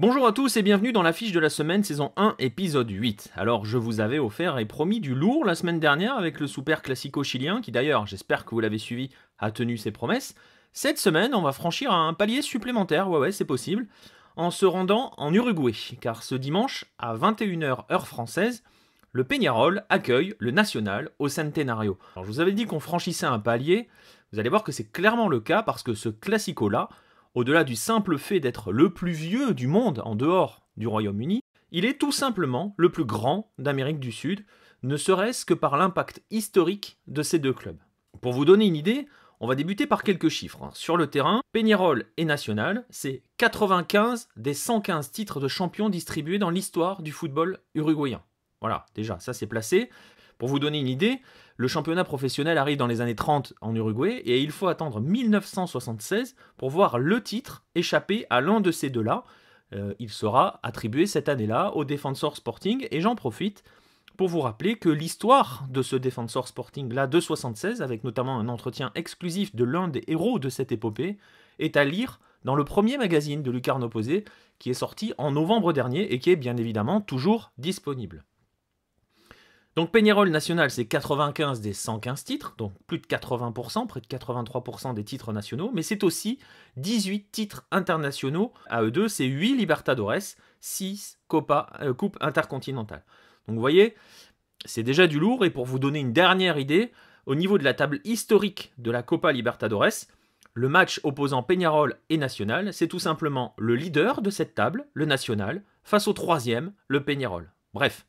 Bonjour à tous et bienvenue dans la fiche de la semaine saison 1 épisode 8. Alors je vous avais offert et promis du lourd la semaine dernière avec le super classico chilien qui d'ailleurs j'espère que vous l'avez suivi a tenu ses promesses. Cette semaine on va franchir un palier supplémentaire, ouais ouais c'est possible, en se rendant en Uruguay car ce dimanche à 21h heure française le Peñarol accueille le National au Centenario. Alors je vous avais dit qu'on franchissait un palier, vous allez voir que c'est clairement le cas parce que ce classico là au-delà du simple fait d'être le plus vieux du monde en dehors du Royaume-Uni, il est tout simplement le plus grand d'Amérique du Sud, ne serait-ce que par l'impact historique de ces deux clubs. Pour vous donner une idée, on va débuter par quelques chiffres. Hein. Sur le terrain, Peñarol et National, c'est 95 des 115 titres de champion distribués dans l'histoire du football uruguayen. Voilà, déjà, ça c'est placé. Pour vous donner une idée, le championnat professionnel arrive dans les années 30 en Uruguay et il faut attendre 1976 pour voir le titre échapper à l'un de ces deux-là. Euh, il sera attribué cette année-là au Defensor Sporting et j'en profite pour vous rappeler que l'histoire de ce Defensor Sporting-là de 76, avec notamment un entretien exclusif de l'un des héros de cette épopée, est à lire dans le premier magazine de Lucarne Opposé qui est sorti en novembre dernier et qui est bien évidemment toujours disponible. Donc Peñarol National, c'est 95 des 115 titres, donc plus de 80%, près de 83% des titres nationaux, mais c'est aussi 18 titres internationaux. À eux deux, c'est 8 Libertadores, 6 Copa, euh, Coupes intercontinentales. Donc vous voyez, c'est déjà du lourd, et pour vous donner une dernière idée, au niveau de la table historique de la Copa Libertadores, le match opposant Peñarol et National, c'est tout simplement le leader de cette table, le National, face au troisième, le Peñarol. Bref,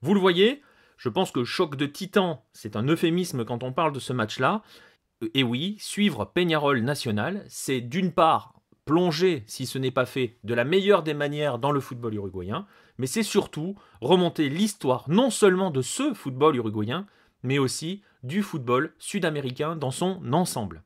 vous le voyez, je pense que choc de titan, c'est un euphémisme quand on parle de ce match-là. Et oui, suivre Peñarol National, c'est d'une part plonger, si ce n'est pas fait, de la meilleure des manières dans le football uruguayen, mais c'est surtout remonter l'histoire non seulement de ce football uruguayen, mais aussi du football sud-américain dans son ensemble.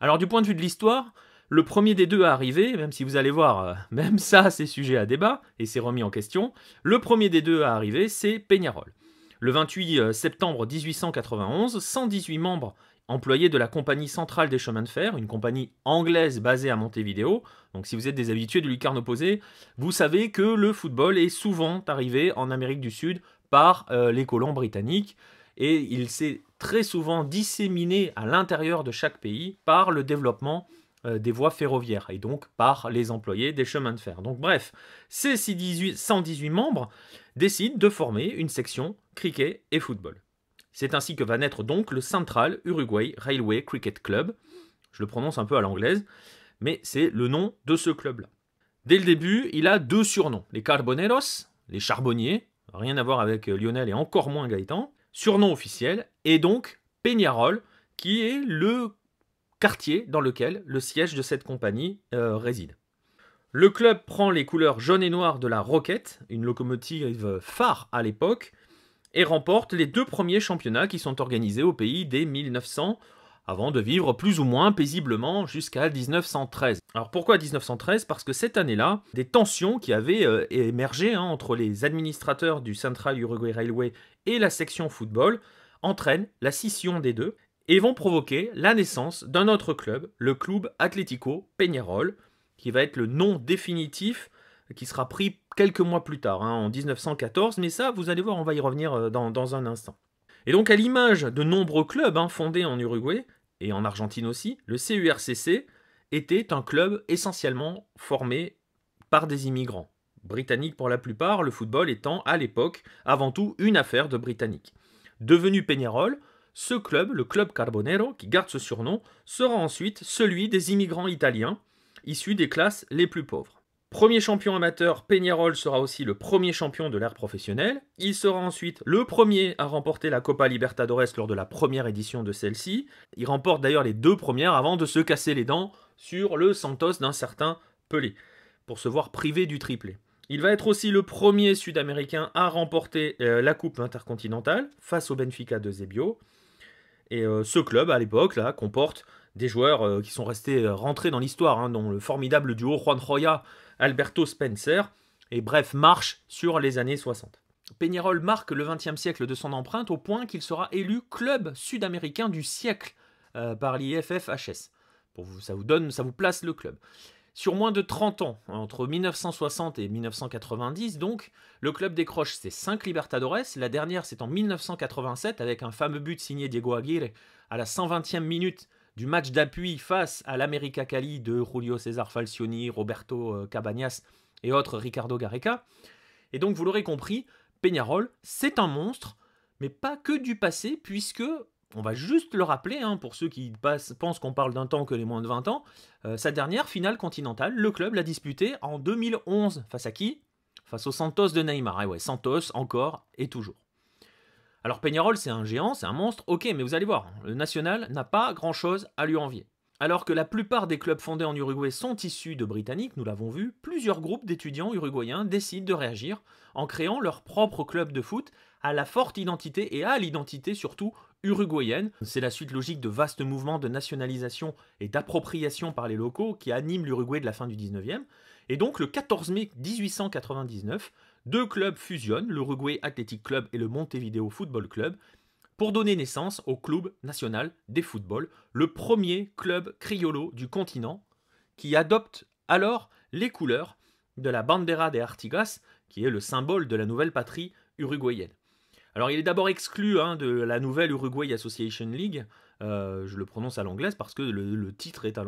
Alors du point de vue de l'histoire, le premier des deux à arriver, même si vous allez voir, euh, même ça c'est sujet à débat et c'est remis en question, le premier des deux à arriver c'est Peñarol. Le 28 euh, septembre 1891, 118 membres employés de la Compagnie centrale des chemins de fer, une compagnie anglaise basée à Montevideo. Donc si vous êtes des habitués de lucarne opposée, vous savez que le football est souvent arrivé en Amérique du Sud par euh, les colons britanniques et il s'est très souvent disséminé à l'intérieur de chaque pays par le développement des voies ferroviaires et donc par les employés des chemins de fer. Donc bref, ces 118 membres décident de former une section cricket et football. C'est ainsi que va naître donc le Central Uruguay Railway Cricket Club. Je le prononce un peu à l'anglaise, mais c'est le nom de ce club-là. Dès le début, il a deux surnoms, les Carboneros, les charbonniers, rien à voir avec Lionel et encore moins Gaëtan, surnom officiel, et donc Peñarol, qui est le quartier dans lequel le siège de cette compagnie euh, réside. Le club prend les couleurs jaune et noir de la Rocket, une locomotive phare à l'époque, et remporte les deux premiers championnats qui sont organisés au pays dès 1900, avant de vivre plus ou moins paisiblement jusqu'à 1913. Alors pourquoi 1913 Parce que cette année-là, des tensions qui avaient euh, émergé hein, entre les administrateurs du Central Uruguay Railway et la section football entraînent la scission des deux, et vont provoquer la naissance d'un autre club, le Club Atlético Peñarol, qui va être le nom définitif qui sera pris quelques mois plus tard, hein, en 1914, mais ça, vous allez voir, on va y revenir euh, dans, un instant. Et donc, à l'image de nombreux clubs hein, fondés en Uruguay, et en Argentine aussi, le CURCC était un club essentiellement formé par des immigrants, britanniques pour la plupart, le football étant à l'époque avant tout une affaire de Britanniques. Devenu Peñarol, ce club, le Club Carbonero, qui garde ce surnom, sera ensuite celui des immigrants italiens, issus des classes les plus pauvres. Premier champion amateur, Peñarol sera aussi le premier champion de l'ère professionnelle. Il sera ensuite le premier à remporter la Copa Libertadores lors de la première édition de celle-ci. Il remporte d'ailleurs les deux premières avant de se casser les dents sur le Santos d'un certain Pelé, pour se voir privé du triplé. Il va être aussi le premier Sud-Américain à remporter euh, la Coupe intercontinentale face au Benfica de Zebio. Et euh, ce club, à l'époque, là, comporte des joueurs euh, qui sont restés rentrés dans l'histoire, hein, dont le formidable duo Juan Roya, Alberto Spencer, et bref, marche sur les années 60. Peñarol marque le XXe siècle de son empreinte au point qu'il sera élu club sud-américain du siècle par l'IFFHS. Pour ça vous donne, ça vous place le club. Sur moins de 30 ans, entre 1960 et 1990 donc, le club décroche ses 5 Libertadores. La dernière, c'est en 1987 avec un fameux but signé Diego Aguirre à la 120e minute du match d'appui face à l'América Cali de Julio César Falcioni, Roberto euh, Cabañas et autres Ricardo Gareca. Et donc, vous l'aurez compris, Peñarol, c'est un monstre, mais pas que du passé, puisque on va juste le rappeler, hein, pour ceux qui pensent qu'on parle d'un temps que les moins de 20 ans, euh, sa dernière finale continentale, le club l'a disputée en 2011. Face à qui? Face au Santos de Neymar. Et ouais, Santos, encore et toujours. Alors Peñarol, c'est un géant, c'est un monstre, ok, mais vous allez voir, le national n'a pas grand-chose à lui envier. Alors que la plupart des clubs fondés en Uruguay sont issus de Britanniques, nous l'avons vu, plusieurs groupes d'étudiants uruguayens décident de réagir en créant leur propre club de foot à la forte identité et à l'identité surtout uruguayenne. C'est la suite logique de vastes mouvements de nationalisation et d'appropriation par les locaux qui animent l'Uruguay de la fin du 19e. Et donc le 14 mai 1899, deux clubs fusionnent, l'Uruguay Athletic Club et le Montevideo Football Club, pour donner naissance au Club National des Football, le premier club criollo du continent, qui adopte alors les couleurs de la Bandera de Artigas, qui est le symbole de la nouvelle patrie uruguayenne. Alors il est d'abord exclu hein, de la nouvelle Uruguay Association League, euh, je le prononce à l'anglaise parce que le, titre est à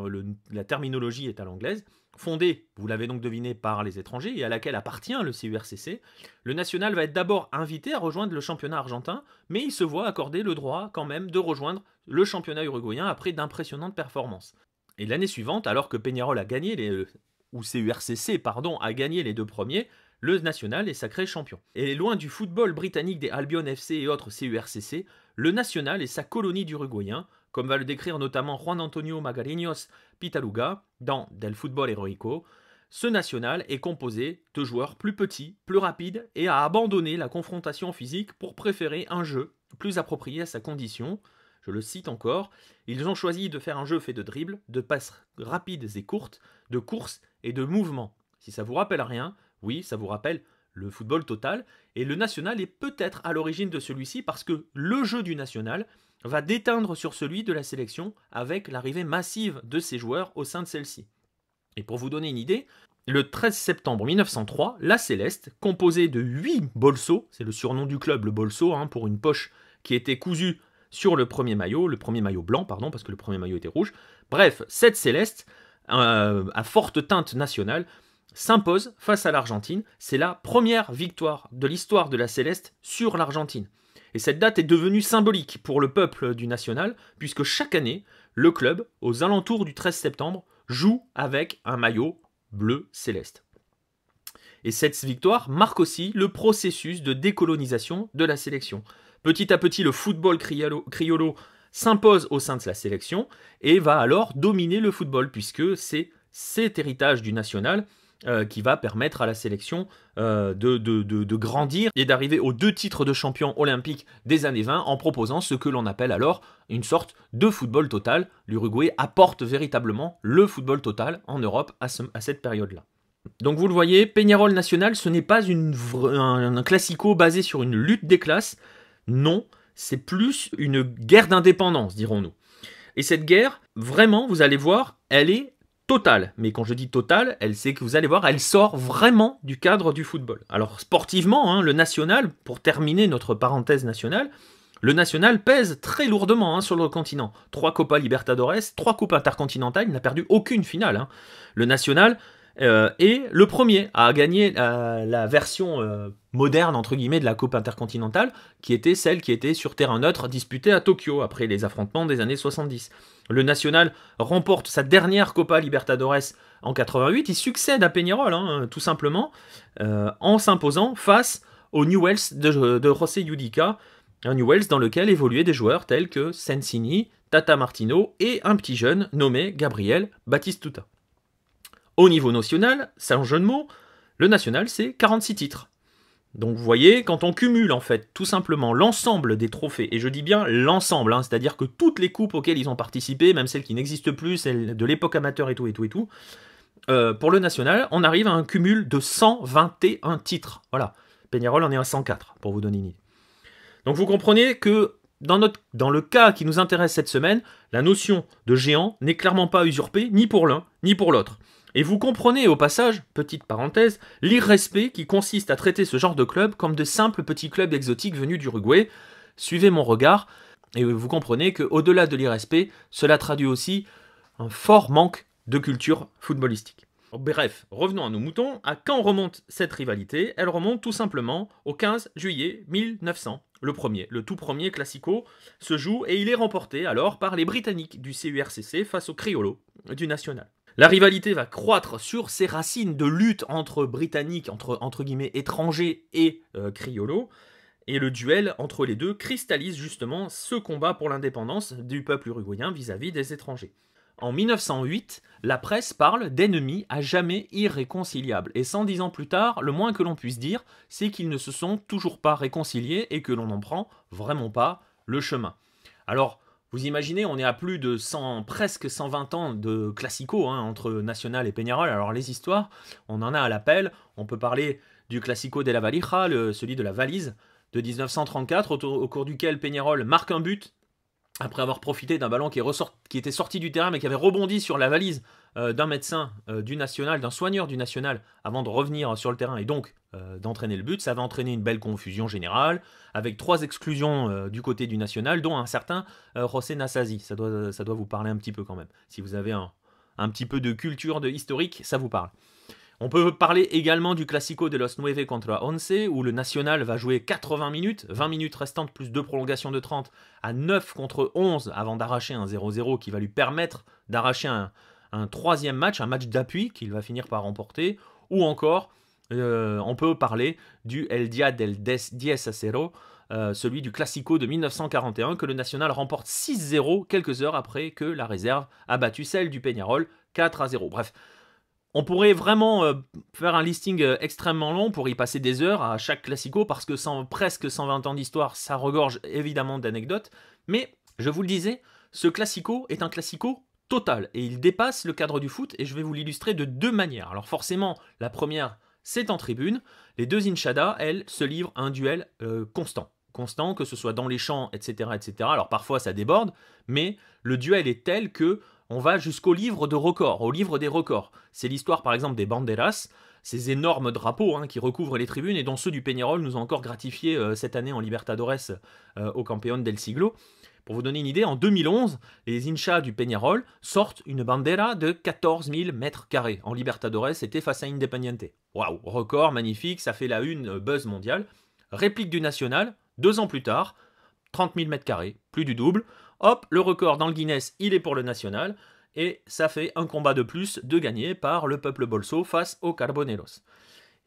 la terminologie est à l'anglaise, fondée, vous l'avez donc deviné, par les étrangers et à laquelle appartient le CURCC. Le national va être d'abord invité à rejoindre le championnat argentin, mais il se voit accorder le droit quand même de rejoindre le championnat uruguayen après d'impressionnantes performances. Et l'année suivante, alors que Peñarol a gagné les, ou CURCC pardon, a gagné les deux premiers, le national est sacré champion. Et loin du football britannique des Albion FC et autres CURCC, le national est sa colonie d'Uruguayens, comme va le décrire notamment Juan Antonio Magariños Pitaluga dans Del Football Heroico. Ce national est composé de joueurs plus petits, plus rapides et a abandonné la confrontation physique pour préférer un jeu plus approprié à sa condition. Je le cite encore, ils ont choisi de faire un jeu fait de dribbles, de passes rapides et courtes, de courses et de mouvements. Si ça vous rappelle rien, oui, ça vous rappelle le football total, et le national est peut-être à l'origine de celui-ci parce que le jeu du national va déteindre sur celui de la sélection avec l'arrivée massive de ses joueurs au sein de celle-ci. Et pour vous donner une idée, le 13 septembre 1903, la Céleste, composée de 8 bolsos, c'est le surnom du club, le bolso, hein, pour une poche qui était cousue sur le premier maillot, le premier maillot blanc, pardon, parce que le premier maillot était rouge. Bref, cette Céleste, euh, à forte teinte nationale, s'impose face à l'Argentine. C'est la première victoire de l'histoire de la Céleste sur l'Argentine. Et cette date est devenue symbolique pour le peuple du national, puisque chaque année, le club, aux alentours du 13 septembre, joue avec un maillot bleu céleste. Et cette victoire marque aussi le processus de décolonisation de la sélection. Petit à petit, le football criollo s'impose au sein de la sélection et va alors dominer le football, puisque c'est cet héritage du national euh, qui va permettre à la sélection euh, de, de, grandir et d'arriver aux deux titres de champion olympique des années 20 en proposant ce que l'on appelle alors une sorte de football total. L'Uruguay apporte véritablement le football total en Europe à, cette période-là. Donc vous le voyez, Peñarol National, ce n'est pas un, un classico basé sur une lutte des classes, non, c'est plus une guerre d'indépendance, dirons-nous. Et cette guerre, vraiment, vous allez voir, elle est totale. Mais quand je dis totale, elle sait que vous allez voir, elle sort vraiment du cadre du football. Alors sportivement, hein, le national, pour terminer notre parenthèse nationale, le national pèse très lourdement hein, sur le continent. Trois Copa Libertadores, trois Coupes intercontinentales, il n'a perdu aucune finale. Hein. Le national euh, est le premier à gagner la version euh, moderne entre guillemets de la Coupe intercontinentale, qui était celle qui était sur terrain neutre disputée à Tokyo après les affrontements des années 70. Le National remporte sa dernière Copa Libertadores en 88, il succède à Peñarol, hein, tout simplement, euh, en s'imposant face au Newells de, de José Yudica, un Newells dans lequel évoluaient des joueurs tels que Sensini, Tata Martino et un petit jeune nommé Gabriel Batistuta. Au niveau national, un jeu de mots, le national c'est 46 titres. Donc vous voyez, quand on cumule en fait tout simplement l'ensemble des trophées, et je dis bien l'ensemble, hein, c'est-à-dire que toutes les coupes auxquelles ils ont participé, même celles qui n'existent plus, celles de l'époque amateur et tout et tout et tout, euh, pour le national, on arrive à un cumul de 121 titres. Voilà, Peñarol en est à 104, pour vous donner une idée. Donc vous comprenez que dans, le cas qui nous intéresse cette semaine, la notion de géant n'est clairement pas usurpée ni pour l'un ni pour l'autre. Et vous comprenez au passage, petite parenthèse, l'irrespect qui consiste à traiter ce genre de club comme de simples petits clubs exotiques venus d'Uruguay. Suivez mon regard, et vous comprenez qu'au-delà de l'irrespect, cela traduit aussi un fort manque de culture footballistique. Bref, revenons à nos moutons. À quand remonte cette rivalité? Elle remonte tout simplement au 15 juillet 1900. Le premier, le tout premier Classico se joue et il est remporté alors par les Britanniques du CURCC face aux Criollo du National. La rivalité va croître sur ses racines de lutte entre Britanniques, entre, guillemets étrangers et euh, Criollo, et le duel entre les deux cristallise justement ce combat pour l'indépendance du peuple uruguayen vis-à-vis des étrangers. En 1908, la presse parle d'ennemis à jamais irréconciliables. Et 110 ans plus tard, le moins que l'on puisse dire, c'est qu'ils ne se sont toujours pas réconciliés et que l'on n'en prend vraiment pas le chemin. Alors, vous imaginez, on est à plus de 100, presque 120 ans de classico hein, entre National et Peñarol. Alors les histoires, on en a à l'appel. On peut parler du classico de la valija, celui de la valise de 1934, au, cours duquel Peñarol marque un but après avoir profité d'un ballon qui, était sorti du terrain mais qui avait rebondi sur la valise d'un médecin euh, du national, d'un soigneur du national, avant de revenir sur le terrain et donc euh, d'entraîner le but, ça va entraîner une belle confusion générale, avec trois exclusions du côté du national, dont un certain José Nassazi. Ça doit, ça doit vous parler un petit peu quand même. Si vous avez un, un petit peu de culture de historique, ça vous parle. On peut parler également du Classico de los Nueve contra Once, où le National va jouer 80 minutes, 20 minutes restantes plus deux prolongations de 30, à 9 contre 11 avant d'arracher un 0-0 qui va lui permettre d'arracher un, troisième match, un match d'appui qu'il va finir par remporter, ou encore euh, on peut parler du El Dia del Diez a Cero, euh, celui du Classico de 1941 que le National remporte 6-0 quelques heures après que la réserve a battu celle du Peñarol 4 0. Bref, on pourrait vraiment euh, faire un listing extrêmement long pour y passer des heures à chaque classico parce que sans presque 120 ans d'histoire, ça regorge évidemment d'anecdotes. Mais je vous le disais, ce classico est un classico total et il dépasse le cadre du foot et je vais vous l'illustrer de deux manières. Alors forcément, la première, c'est en tribune. Les deux Inchada, elles, se livrent un duel euh, constant. Constant, que ce soit dans les champs, etc., etc. Alors parfois ça déborde, mais le duel est tel que on va jusqu'au livre de records, au livre des records. C'est l'histoire par exemple des banderas, ces énormes drapeaux hein, qui recouvrent les tribunes et dont ceux du Peñarol nous ont encore gratifié euh, cette année en Libertadores euh, au Campeón del Siglo. Pour vous donner une idée, en 2011, les hinchas du Peñarol sortent une bandera de 14 000 mètres carrés. En Libertadores, c'était face à Independiente. Waouh, record magnifique, ça fait la une euh, buzz mondiale. Réplique du National, deux ans plus tard, 30 000 mètres carrés, plus du double. Hop, le record dans le Guinness, il est pour le national. Et ça fait un combat de plus de gagné par le peuple bolso face aux Carboneros.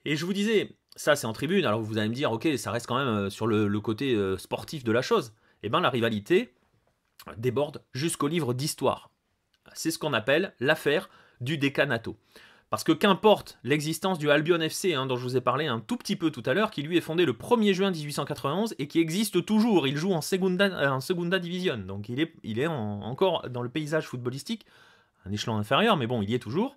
Et je vous disais, ça c'est en tribune, alors vous allez me dire, ok, ça reste quand même euh, sur le, côté euh, sportif de la chose. Eh bien la rivalité déborde jusqu'au livre d'histoire. C'est ce qu'on appelle l'affaire du décanato. Parce que qu'importe l'existence du Albion FC, hein, dont je vous ai parlé un tout petit peu tout à l'heure, qui lui est fondé le 1er juin 1891 et qui existe toujours. Il joue en Segunda, Division, donc il est, il est encore dans le paysage footballistique, un échelon inférieur, mais bon, il y est toujours.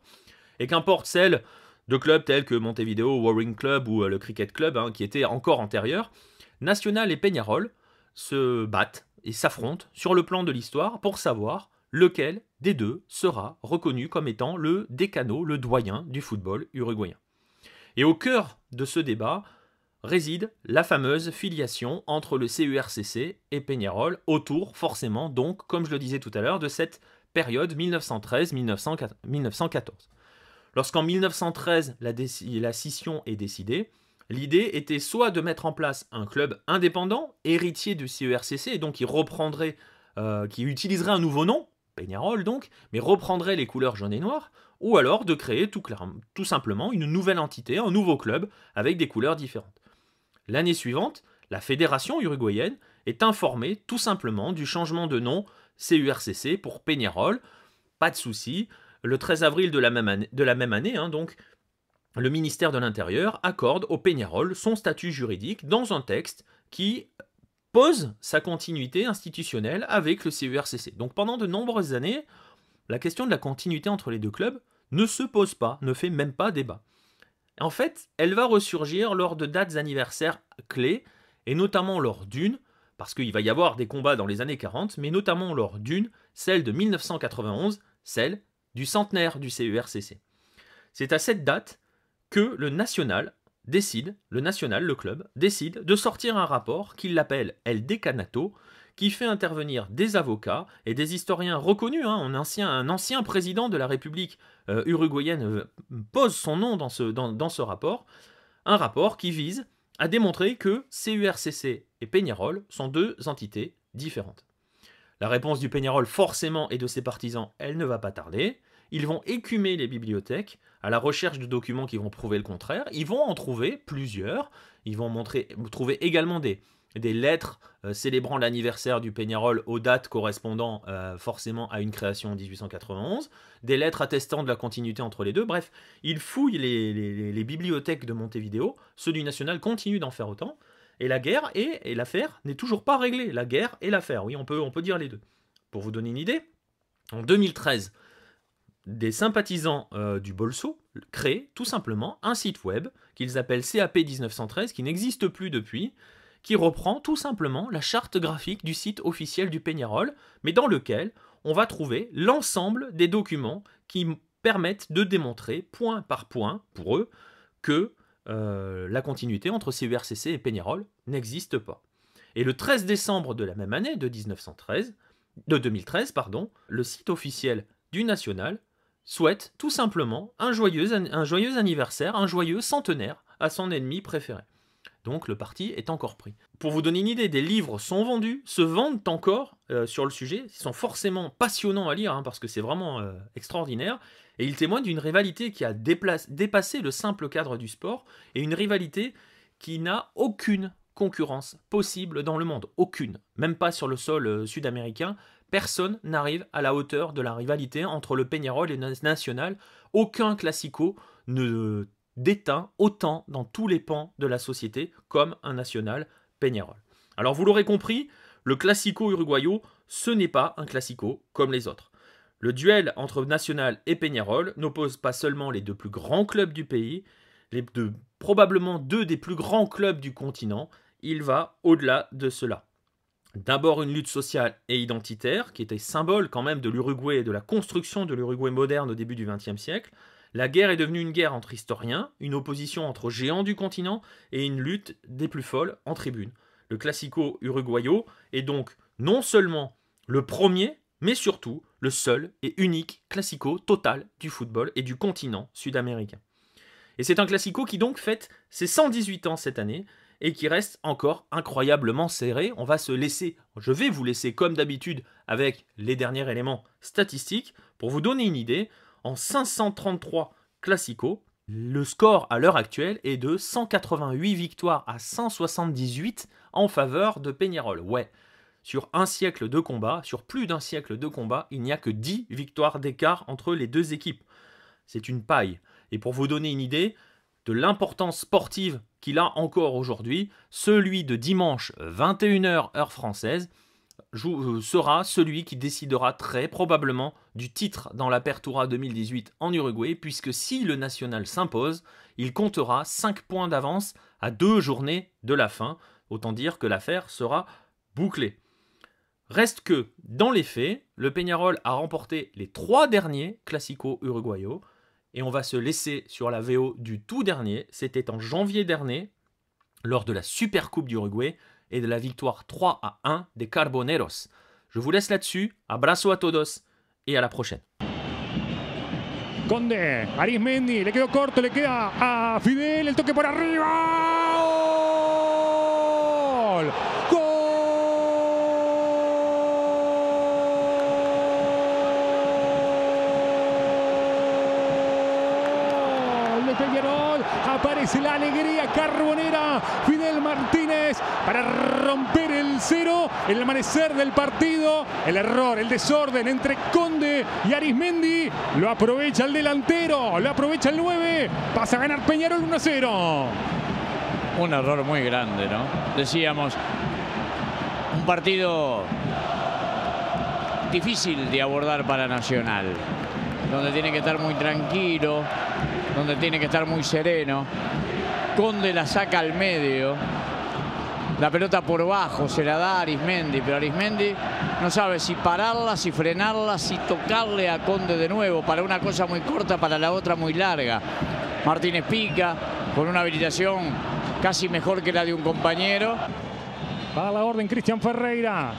Et qu'importe celle de clubs tels que Montevideo, Warring Club ou euh, le Cricket Club, hein, qui étaient encore antérieurs, National et Peñarol se battent et s'affrontent sur le plan de l'histoire pour savoir lequel des deux sera reconnu comme étant le décano, le doyen du football uruguayen. Et au cœur de ce débat réside la fameuse filiation entre le CURCC et Peñarol, autour forcément donc, comme je le disais tout à l'heure, de cette période 1913-1914. Lorsqu'en 1913 la, la scission est décidée, l'idée était soit de mettre en place un club indépendant, héritier du CURCC, et donc qui reprendrait, euh, qui utiliserait un nouveau nom, Peñarol donc, mais reprendrait les couleurs jaune et noir, ou alors de créer tout, simplement une nouvelle entité, un nouveau club, avec des couleurs différentes. L'année suivante, la fédération uruguayenne est informée tout simplement du changement de nom CURCC pour Peñarol. Pas de souci. Le 13 avril de la même année, de la même année hein, donc, le ministère de l'Intérieur accorde au Peñarol son statut juridique dans un texte qui pose sa continuité institutionnelle avec le CURCC. Donc pendant de nombreuses années, la question de la continuité entre les deux clubs ne se pose pas, ne fait même pas débat. En fait, elle va ressurgir lors de dates anniversaires clés, et notamment lors d'une, parce qu'il va y avoir des combats dans les années 40, mais notamment lors d'une, celle de 1991, celle du centenaire du CURCC. C'est à cette date que le national décide, le national, le club, décide de sortir un rapport qu'il appelle El Decanato, qui fait intervenir des avocats et des historiens reconnus. Hein, un, ancien, président de la République euh, uruguayenne euh, pose son nom dans ce, dans ce rapport. Un rapport qui vise à démontrer que CURCC et Peñarol sont deux entités différentes. La réponse du Peñarol, forcément, et de ses partisans, elle ne va pas tarder. Ils vont écumer les bibliothèques à la recherche de documents qui vont prouver le contraire. Ils vont en trouver plusieurs. Ils vont trouver également des, des lettres euh, célébrant l'anniversaire du Peñarol aux dates correspondant euh, forcément à une création en 1891, des lettres attestant de la continuité entre les deux. Bref, ils fouillent les, bibliothèques de Montevideo. Ceux du National continuent d'en faire autant. Et la guerre et, l'affaire n'est toujours pas réglée. La guerre et l'affaire, oui, on peut, on peut dire les deux. Pour vous donner une idée, en 2013, des sympathisants euh, du Bolso créent tout simplement un site web qu'ils appellent CAP 1913, qui n'existe plus depuis, qui reprend tout simplement la charte graphique du site officiel du Peñarol, mais dans lequel on va trouver l'ensemble des documents qui permettent de démontrer point par point, pour eux, que euh, la continuité entre CURCC et Peñarol n'existe pas. Et le 13 décembre de la même année, de, 1913, de 2013, pardon, le site officiel du National souhaite tout simplement un joyeux, anniversaire, un joyeux centenaire à son ennemi préféré. Donc le parti est encore pris. Pour vous donner une idée, des livres sont vendus, se vendent encore euh, sur le sujet. Ils sont forcément passionnants à lire hein, parce que c'est vraiment euh, extraordinaire. Et ils témoignent d'une rivalité qui a dépassé le simple cadre du sport et une rivalité qui n'a aucune concurrence possible dans le monde. Aucune. Même pas sur le sol euh, sud-américain. Personne n'arrive à la hauteur de la rivalité entre le Peñarol et le National. Aucun classico ne déteint autant dans tous les pans de la société comme un national Peñarol. Alors vous l'aurez compris, le classico uruguayo, ce n'est pas un classico comme les autres. Le duel entre National et Peñarol n'oppose pas seulement les deux plus grands clubs du pays, les deux, probablement deux des plus grands clubs du continent, il va au-delà de cela. D'abord une lutte sociale et identitaire, qui était symbole quand même de l'Uruguay et de la construction de l'Uruguay moderne au début du XXe siècle, la guerre est devenue une guerre entre historiens, une opposition entre géants du continent et une lutte des plus folles en tribune. Le classico uruguayo est donc non seulement le premier, mais surtout le seul et unique classico total du football et du continent sud-américain. Et c'est un classico qui donc fête ses 118 ans cette année et qui reste encore incroyablement serré. On va se laisser, je vais vous laisser comme d'habitude avec les derniers éléments statistiques pour vous donner une idée en 533 classicos. Le score à l'heure actuelle est de 188 victoires à 178 en faveur de Peñarol. Ouais, sur un siècle de combat, sur plus d'un siècle de combat, il n'y a que 10 victoires d'écart entre les deux équipes. C'est une paille. Et pour vous donner une idée de l'importance sportive qu'il a encore aujourd'hui, celui de dimanche 21h heure française, euh, sera celui qui décidera très probablement du titre dans l'Apertura 2018 en Uruguay, puisque si le national s'impose, il comptera 5 points d'avance à deux journées de la fin. Autant dire que l'affaire sera bouclée. Reste que, dans les faits, le Peñarol a remporté les trois derniers Classico uruguayos, et on va se laisser sur la VO du tout dernier. C'était en janvier dernier, lors de la Super Coupe d'Uruguay, et de la victoire 3 à 1 des Carboneros. Je vous laisse là-dessus. Abrazo a todos et à la prochaine. Conde, Arismendi, le quedó corto, le queda a Fidel, el toque por arriba. La alegría carbonera. Fidel Martínez para romper el cero, el amanecer del partido, el error, el desorden entre Conde y Arismendi. Lo aprovecha el delantero, lo aprovecha el 9, pasa a ganar Peñarol 1 0. Un error muy grande, ¿no? Decíamos, un partido difícil de abordar para Nacional, donde tiene que estar muy tranquilo, donde tiene que estar muy sereno. Conde la saca al medio. la pelota por bajo, se la da a Arismendi, pero Arismendi no sabe si pararla, si frenarla, si tocarle a Conde de nuevo, para una cosa muy corta, para la otra muy larga. Martínez pica con una habilitación casi mejor que la de un compañero. Va la orden Cristian Ferreira.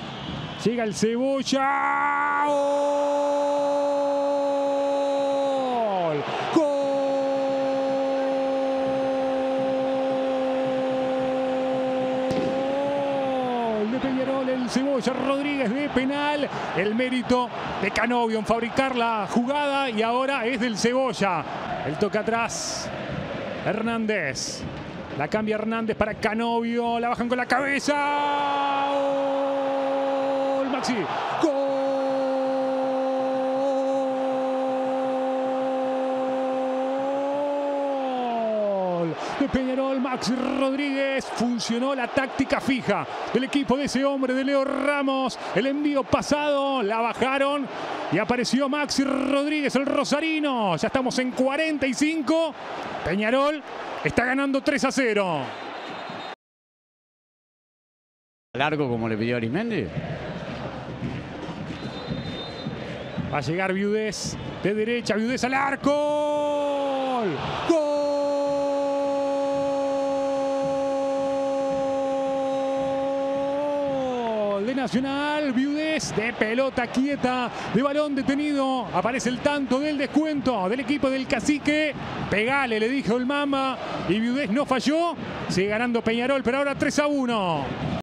Llega el Cebolla. ¡Gol! El Cebolla Rodríguez de penal. El mérito de Canovio en fabricar la jugada y ahora es del Cebolla. El toca atrás. Hernández. La cambia Hernández para Canovio. La bajan con la cabeza. ¡Gol! Maxi. ¡Gol! De Peñarol, Maxi Rodríguez. Funcionó la táctica fija del equipo de ese hombre, de Leo Ramos. El envío pasado, la bajaron y apareció Maxi Rodríguez, el rosarino. Ya estamos en 45. Peñarol está ganando 3 a 0. Largo como le pidió Arismendi. Va a llegar Viudez de derecha, Viudez al arco. ¡Gol! Nacional, Viudez de pelota quieta, de balón detenido. Aparece el tanto del descuento del equipo del cacique. Pegale, le dijo el Mama. Y Viudez no falló. Sigue ganando Peñarol, pero ahora 3 a 1.